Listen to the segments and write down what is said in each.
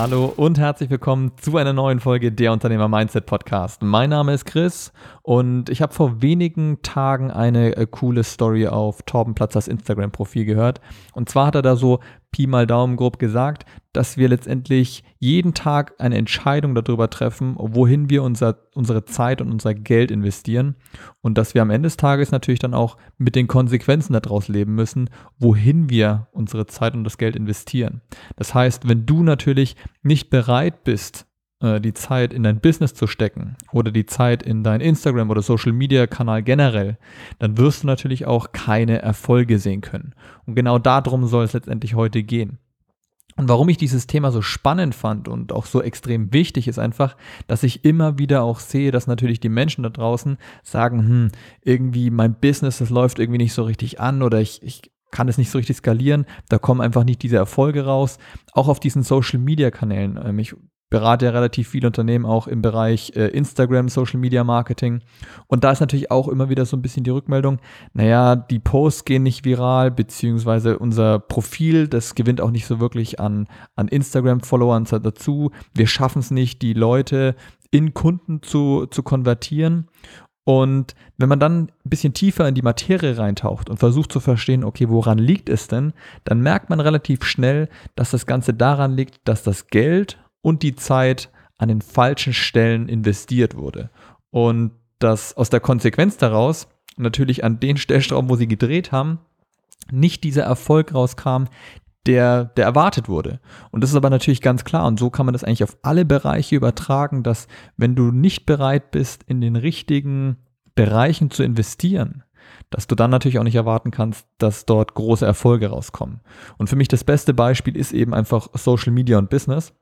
Hallo und herzlich willkommen zu einer neuen Folge der Unternehmer Mindset Podcast. Mein Name ist Chris und ich habe vor wenigen Tagen eine äh, coole Story auf Torben Platzers Instagram-Profil gehört. Und zwar hat er da so Pi mal Daumen grob gesagt, dass wir letztendlich jeden Tag eine Entscheidung darüber treffen, wohin wir unser, unsere Zeit und unser Geld investieren und dass wir am Ende des Tages natürlich dann auch mit den Konsequenzen daraus leben müssen, wohin wir unsere Zeit und das Geld investieren. Das heißt, wenn du natürlich nicht bereit bist, äh, die Zeit in dein Business zu stecken oder die Zeit in dein Instagram oder Social Media Kanal generell, dann wirst du natürlich auch keine Erfolge sehen können. Und genau darum soll es letztendlich heute gehen. Und warum ich dieses Thema so spannend fand und auch so extrem wichtig ist einfach, dass ich immer wieder auch sehe, dass natürlich die Menschen da draußen sagen, hm, irgendwie mein Business, das läuft irgendwie nicht so richtig an oder ich, ich kann es nicht so richtig skalieren, da kommen einfach nicht diese Erfolge raus. Auch auf diesen Social Media Kanälen. Ähm, ich berate ja relativ viele Unternehmen auch im Bereich äh, Instagram, Social Media Marketing. Und da ist natürlich auch immer wieder so ein bisschen die Rückmeldung, naja, die Posts gehen nicht viral, beziehungsweise unser Profil, das gewinnt auch nicht so wirklich an, an Instagram-Followern dazu. Wir schaffen es nicht, die Leute in Kunden zu, zu konvertieren. Und wenn man dann ein bisschen tiefer in die Materie reintaucht und versucht zu verstehen, okay, woran liegt es denn, dann merkt man relativ schnell, dass das Ganze daran liegt, dass das Geld und die Zeit an den falschen Stellen investiert wurde. Und dass aus der Konsequenz daraus natürlich an den Stellschrauben, wo sie gedreht haben, nicht dieser Erfolg rauskam, der, der erwartet wurde. Und das ist aber natürlich ganz klar. Und so kann man das eigentlich auf alle Bereiche übertragen, dass wenn du nicht bereit bist, in den richtigen Bereichen zu investieren, dass du dann natürlich auch nicht erwarten kannst, dass dort große Erfolge rauskommen. Und für mich das beste Beispiel ist eben einfach Social Media und Business.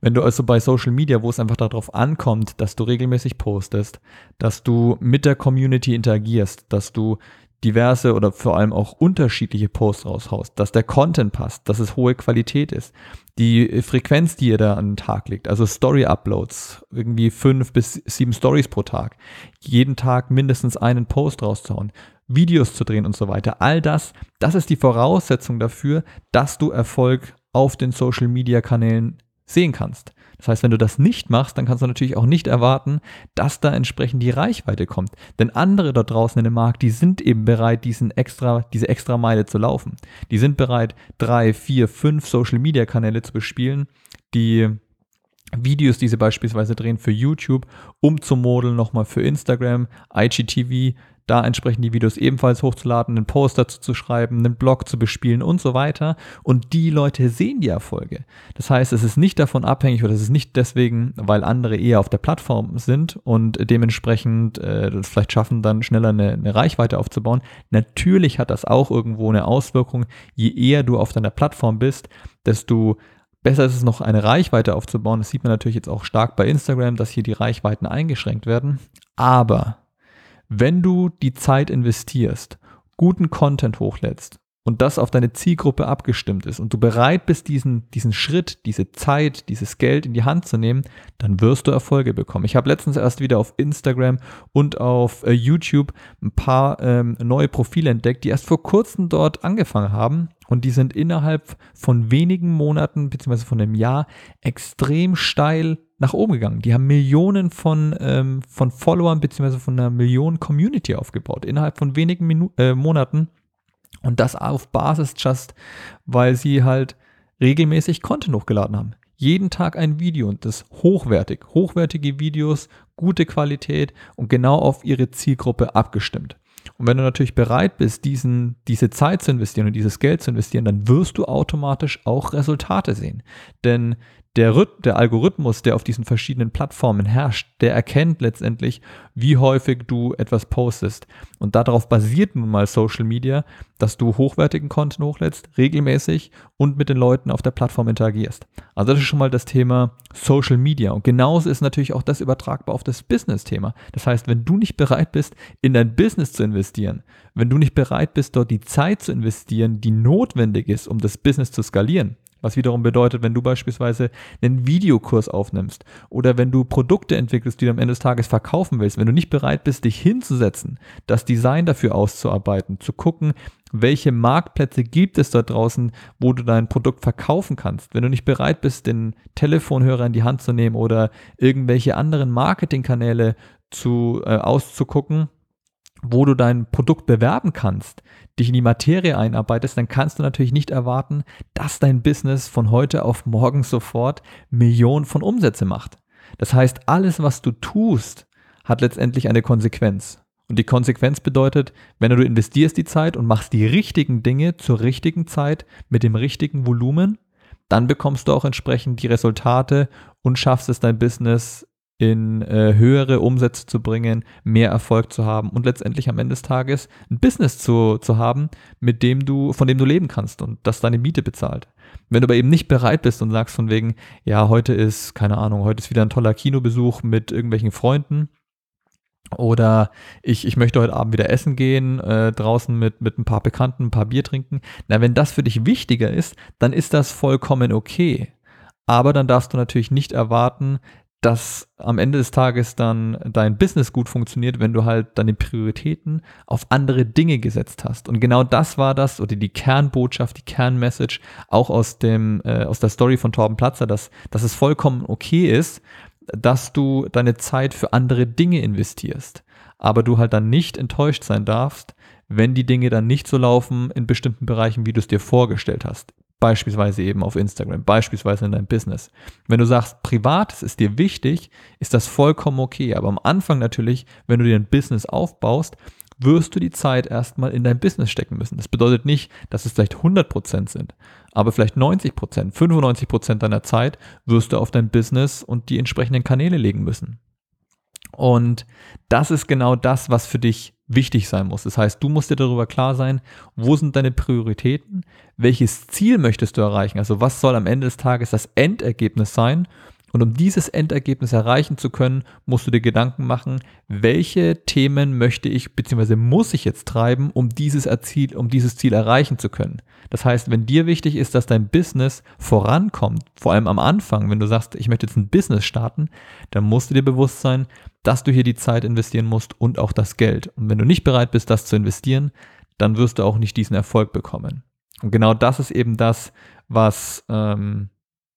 Wenn du also bei Social Media, wo es einfach darauf ankommt, dass du regelmäßig postest, dass du mit der Community interagierst, dass du diverse oder vor allem auch unterschiedliche Posts raushaust, dass der Content passt, dass es hohe Qualität ist, die Frequenz, die ihr da an den Tag legt, also Story-Uploads, irgendwie fünf bis sieben Stories pro Tag, jeden Tag mindestens einen Post rauszuhauen, Videos zu drehen und so weiter. All das, das ist die Voraussetzung dafür, dass du Erfolg auf den Social-Media-Kanälen sehen kannst. Das heißt, wenn du das nicht machst, dann kannst du natürlich auch nicht erwarten, dass da entsprechend die Reichweite kommt. Denn andere dort draußen in dem Markt, die sind eben bereit, diesen extra, diese extra Meile zu laufen. Die sind bereit, drei, vier, fünf Social Media Kanäle zu bespielen, die Videos, die sie beispielsweise drehen für YouTube, umzumodeln, nochmal für Instagram, IGTV, da entsprechend die Videos ebenfalls hochzuladen, einen Post dazu zu schreiben, einen Blog zu bespielen und so weiter. Und die Leute sehen die Erfolge. Das heißt, es ist nicht davon abhängig oder es ist nicht deswegen, weil andere eher auf der Plattform sind und dementsprechend äh, das vielleicht schaffen, dann schneller eine, eine Reichweite aufzubauen. Natürlich hat das auch irgendwo eine Auswirkung. Je eher du auf deiner Plattform bist, desto Besser ist es noch, eine Reichweite aufzubauen. Das sieht man natürlich jetzt auch stark bei Instagram, dass hier die Reichweiten eingeschränkt werden. Aber wenn du die Zeit investierst, guten Content hochlädst und das auf deine Zielgruppe abgestimmt ist und du bereit bist, diesen, diesen Schritt, diese Zeit, dieses Geld in die Hand zu nehmen, dann wirst du Erfolge bekommen. Ich habe letztens erst wieder auf Instagram und auf äh, YouTube ein paar ähm, neue Profile entdeckt, die erst vor kurzem dort angefangen haben und die sind innerhalb von wenigen Monaten bzw. von einem Jahr extrem steil nach oben gegangen. Die haben Millionen von, ähm, von Followern bzw. von einer Million Community aufgebaut innerhalb von wenigen Minu äh, Monaten. Und das auf Basis just, weil sie halt regelmäßig Content hochgeladen haben. Jeden Tag ein Video und das hochwertig. Hochwertige Videos, gute Qualität und genau auf ihre Zielgruppe abgestimmt. Und wenn du natürlich bereit bist, diesen, diese Zeit zu investieren und dieses Geld zu investieren, dann wirst du automatisch auch Resultate sehen. Denn der, der Algorithmus, der auf diesen verschiedenen Plattformen herrscht, der erkennt letztendlich, wie häufig du etwas postest. Und darauf basiert nun mal Social Media, dass du hochwertigen Content hochlädst, regelmäßig und mit den Leuten auf der Plattform interagierst. Also das ist schon mal das Thema Social Media. Und genauso ist natürlich auch das übertragbar auf das Business-Thema. Das heißt, wenn du nicht bereit bist, in dein Business zu investieren, wenn du nicht bereit bist, dort die Zeit zu investieren, die notwendig ist, um das Business zu skalieren, Was wiederum bedeutet, wenn du beispielsweise einen Videokurs aufnimmst oder wenn du Produkte entwickelst, die du am Ende des Tages verkaufen willst, wenn du nicht bereit bist, dich hinzusetzen, das Design dafür auszuarbeiten, zu gucken, welche Marktplätze gibt es dort draußen, wo du dein Produkt verkaufen kannst. Wenn du nicht bereit bist, den Telefonhörer in die Hand zu nehmen oder irgendwelche anderen Marketingkanäle zu, äh, auszugucken, wo du dein Produkt bewerben kannst, dich in die Materie einarbeitest, dann kannst du natürlich nicht erwarten, dass dein Business von heute auf morgen sofort Millionen von Umsätze macht. Das heißt, alles, was du tust, hat letztendlich eine Konsequenz. Und die Konsequenz bedeutet, wenn du investierst die Zeit und machst die richtigen Dinge zur richtigen Zeit mit dem richtigen Volumen, dann bekommst du auch entsprechend die Resultate und schaffst es, dein Business in äh, höhere Umsätze zu bringen, mehr Erfolg zu haben und letztendlich am Ende des Tages ein Business zu, zu haben, mit dem du, von dem du leben kannst und das deine Miete bezahlt. Wenn du aber eben nicht bereit bist und sagst von wegen, ja, heute ist, keine Ahnung, heute ist wieder ein toller Kinobesuch mit irgendwelchen Freunden, oder ich, ich möchte heute Abend wieder essen gehen, äh, draußen mit, mit ein paar Bekannten, ein paar Bier trinken. Na, wenn das für dich wichtiger ist, dann ist das vollkommen okay. Aber dann darfst du natürlich nicht erwarten, dass am Ende des Tages dann dein Business gut funktioniert, wenn du halt deine Prioritäten auf andere Dinge gesetzt hast. Und genau das war das oder die Kernbotschaft, die Kernmessage auch aus dem äh, aus der Story von Torben Platzer, dass dass es vollkommen okay ist, dass du deine Zeit für andere Dinge investierst, aber du halt dann nicht enttäuscht sein darfst, wenn die Dinge dann nicht so laufen in bestimmten Bereichen, wie du es dir vorgestellt hast beispielsweise eben auf Instagram, beispielsweise in deinem Business. Wenn du sagst, privat, es ist dir wichtig, ist das vollkommen okay. Aber am Anfang natürlich, wenn du dir ein Business aufbaust, wirst du die Zeit erstmal in dein Business stecken müssen. Das bedeutet nicht, dass es vielleicht 100% sind, aber vielleicht 90%, 95% deiner Zeit wirst du auf dein Business und die entsprechenden Kanäle legen müssen. Und das ist genau das, was für dich wichtig sein muss. Das heißt, du musst dir darüber klar sein, wo sind deine Prioritäten, welches Ziel möchtest du erreichen, also was soll am Ende des Tages das Endergebnis sein und um dieses Endergebnis erreichen zu können, musst du dir Gedanken machen, welche Themen möchte ich bzw. muss ich jetzt treiben, um dieses, Erziel, um dieses Ziel erreichen zu können. Das heißt, wenn dir wichtig ist, dass dein Business vorankommt, vor allem am Anfang, wenn du sagst, ich möchte jetzt ein Business starten, dann musst du dir bewusst sein, dass du hier die Zeit investieren musst und auch das Geld. Und wenn du nicht bereit bist, das zu investieren, dann wirst du auch nicht diesen Erfolg bekommen. Und genau das ist eben das, was ähm,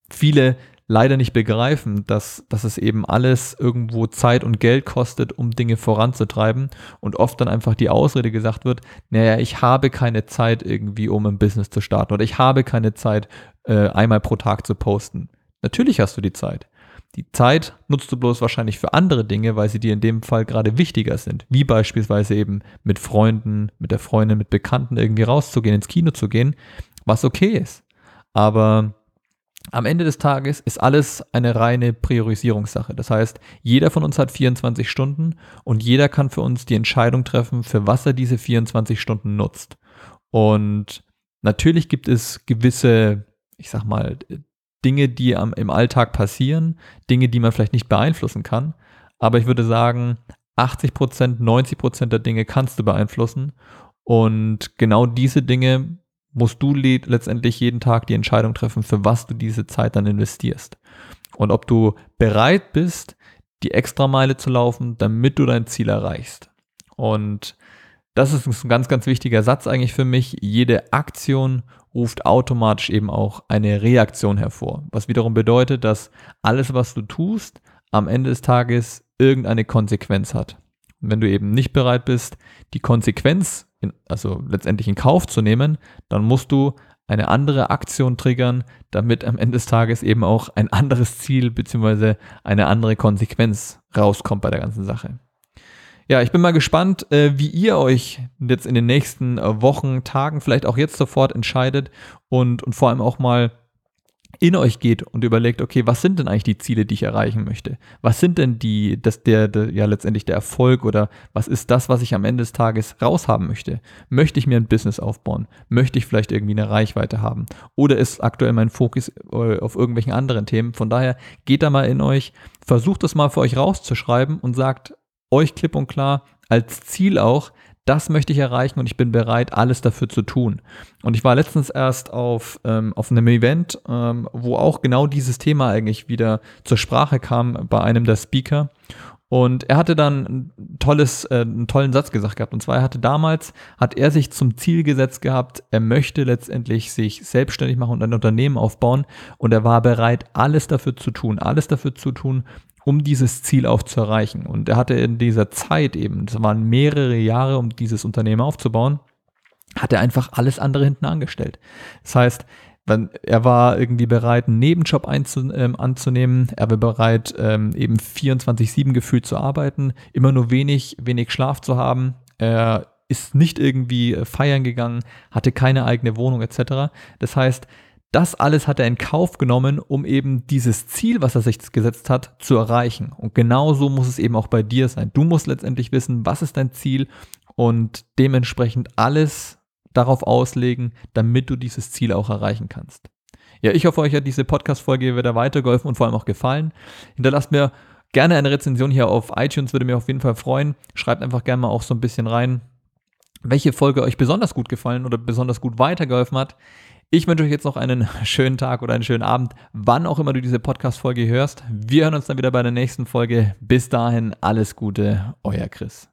viele leider nicht begreifen, dass, dass es eben alles irgendwo Zeit und Geld kostet, um Dinge voranzutreiben und oft dann einfach die Ausrede gesagt wird, naja, ich habe keine Zeit irgendwie, um ein Business zu starten oder ich habe keine Zeit, äh, einmal pro Tag zu posten. Natürlich hast du die Zeit. Die Zeit nutzt du bloß wahrscheinlich für andere Dinge, weil sie dir in dem Fall gerade wichtiger sind. Wie beispielsweise eben mit Freunden, mit der Freundin, mit Bekannten irgendwie rauszugehen, ins Kino zu gehen, was okay ist. Aber am Ende des Tages ist alles eine reine Priorisierungssache. Das heißt, jeder von uns hat 24 Stunden und jeder kann für uns die Entscheidung treffen, für was er diese 24 Stunden nutzt. Und natürlich gibt es gewisse, ich sag mal, Dinge, die am, im Alltag passieren, Dinge, die man vielleicht nicht beeinflussen kann. Aber ich würde sagen, 80 Prozent, 90 Prozent der Dinge kannst du beeinflussen. Und genau diese Dinge musst du letztendlich jeden Tag die Entscheidung treffen, für was du diese Zeit dann investierst. Und ob du bereit bist, die Extrameile zu laufen, damit du dein Ziel erreichst. Und das ist ein ganz, ganz wichtiger Satz eigentlich für mich. Jede Aktion ruft automatisch eben auch eine Reaktion hervor. Was wiederum bedeutet, dass alles, was du tust, am Ende des Tages irgendeine Konsequenz hat. Und wenn du eben nicht bereit bist, die Konsequenz in, also letztendlich in Kauf zu nehmen, dann musst du eine andere Aktion triggern, damit am Ende des Tages eben auch ein anderes Ziel bzw. eine andere Konsequenz rauskommt bei der ganzen Sache. Ja, ich bin mal gespannt, äh, wie ihr euch jetzt in den nächsten äh, Wochen, Tagen, vielleicht auch jetzt sofort entscheidet und, und vor allem auch mal in euch geht und überlegt, okay, was sind denn eigentlich die Ziele, die ich erreichen möchte? Was sind denn die, das, der, der, ja letztendlich der Erfolg oder was ist das, was ich am Ende des Tages raushaben möchte? Möchte ich mir ein Business aufbauen? Möchte ich vielleicht irgendwie eine Reichweite haben? Oder ist aktuell mein Fokus äh, auf irgendwelchen anderen Themen? Von daher geht da mal in euch, versucht das mal für euch rauszuschreiben und sagt euch klipp und klar als Ziel auch, das möchte ich erreichen und ich bin bereit, alles dafür zu tun. Und ich war letztens erst auf, ähm, auf einem Event, ähm, wo auch genau dieses Thema eigentlich wieder zur Sprache kam bei einem der Speaker. Und er hatte dann ein tolles, äh, einen tollen Satz gesagt gehabt. Und zwar, er hatte damals, hat er sich zum Ziel gesetzt gehabt, er möchte letztendlich sich selbstständig machen und ein Unternehmen aufbauen. Und er war bereit, alles dafür zu tun, alles dafür zu tun, um dieses Ziel auch zu erreichen. Und er hatte in dieser Zeit eben, das waren mehrere Jahre, um dieses Unternehmen aufzubauen, hat er einfach alles andere hinten angestellt. Das heißt, er war irgendwie bereit, einen Nebenjob ähm, anzunehmen. Er war bereit, ähm, eben 24-7 gefühlt zu arbeiten, immer nur wenig, wenig Schlaf zu haben. Er ist nicht irgendwie äh, feiern gegangen, hatte keine eigene Wohnung etc. Das heißt, das alles hat er in Kauf genommen, um eben dieses Ziel, was er sich gesetzt hat, zu erreichen. Und genauso muss es eben auch bei dir sein. Du musst letztendlich wissen, was ist dein Ziel und dementsprechend alles darauf auslegen, damit du dieses Ziel auch erreichen kannst. Ja, ich hoffe, euch hat diese Podcast-Folge wieder weitergeholfen und vor allem auch gefallen. Hinterlasst mir gerne eine Rezension hier auf iTunes, würde mich auf jeden Fall freuen. Schreibt einfach gerne mal auch so ein bisschen rein, welche Folge euch besonders gut gefallen oder besonders gut weitergeholfen hat. Ich wünsche euch jetzt noch einen schönen Tag oder einen schönen Abend, wann auch immer du diese Podcast-Folge hörst. Wir hören uns dann wieder bei der nächsten Folge. Bis dahin, alles Gute, euer Chris.